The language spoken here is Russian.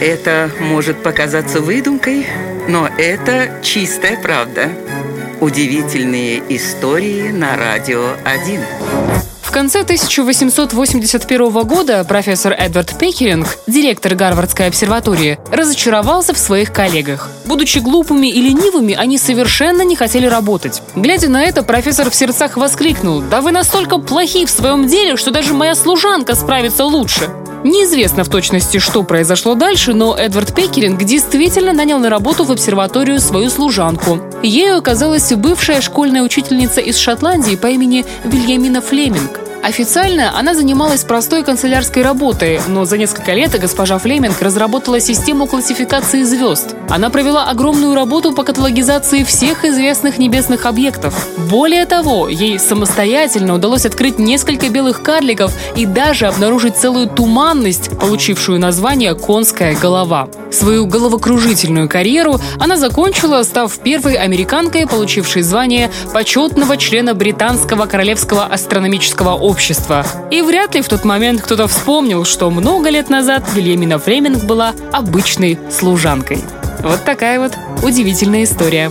Это может показаться выдумкой, но это чистая правда. Удивительные истории на радио 1. В конце 1881 года профессор Эдвард Пекеринг, директор Гарвардской обсерватории, разочаровался в своих коллегах. Будучи глупыми и ленивыми, они совершенно не хотели работать. Глядя на это, профессор в сердцах воскликнул «Да вы настолько плохи в своем деле, что даже моя служанка справится лучше!» Неизвестно в точности, что произошло дальше, но Эдвард Пекеринг действительно нанял на работу в обсерваторию свою служанку. Ею оказалась бывшая школьная учительница из Шотландии по имени Вильямина Флеминг. Официально она занималась простой канцелярской работой, но за несколько лет госпожа Флеминг разработала систему классификации звезд. Она провела огромную работу по каталогизации всех известных небесных объектов. Более того, ей самостоятельно удалось открыть несколько белых карликов и даже обнаружить целую туманность, получившую название «конская голова». Свою головокружительную карьеру она закончила, став первой американкой, получившей звание почетного члена Британского королевского астрономического общества. И вряд ли в тот момент кто-то вспомнил, что много лет назад Вильямина Флеминг была обычной служанкой. Вот такая вот удивительная история.